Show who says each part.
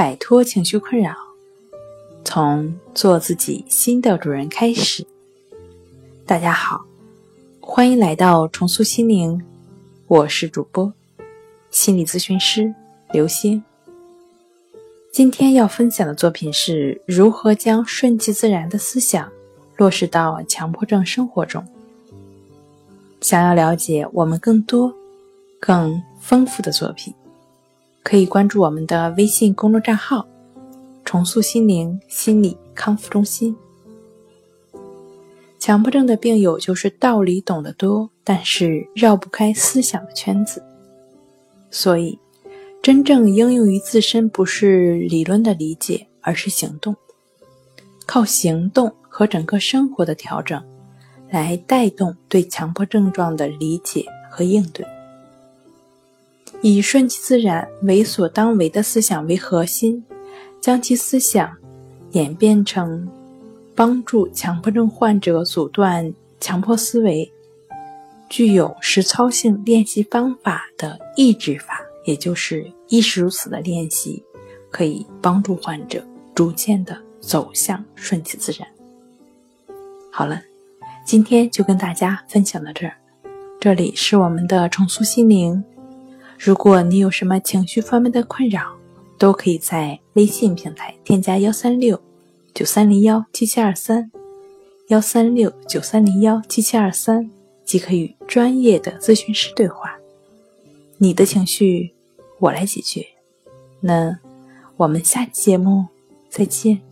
Speaker 1: 摆脱情绪困扰，从做自己新的主人开始。大家好，欢迎来到重塑心灵，我是主播心理咨询师刘星。今天要分享的作品是如何将顺其自然的思想落实到强迫症生活中。想要了解我们更多、更丰富的作品。可以关注我们的微信公众账号“重塑心灵心理康复中心”。强迫症的病友就是道理懂得多，但是绕不开思想的圈子。所以，真正应用于自身，不是理论的理解，而是行动。靠行动和整个生活的调整，来带动对强迫症状的理解和应对。以顺其自然、为所当为的思想为核心，将其思想演变成帮助强迫症患者阻断强迫思维、具有实操性练习方法的抑制法，也就是亦是如此的练习，可以帮助患者逐渐的走向顺其自然。好了，今天就跟大家分享到这儿，这里是我们的重塑心灵。如果你有什么情绪方面的困扰，都可以在微信平台添加幺三六九三零幺七七二三，幺三六九三零幺七七二三，即可与专业的咨询师对话。你的情绪，我来解决。那我们下期节目再见。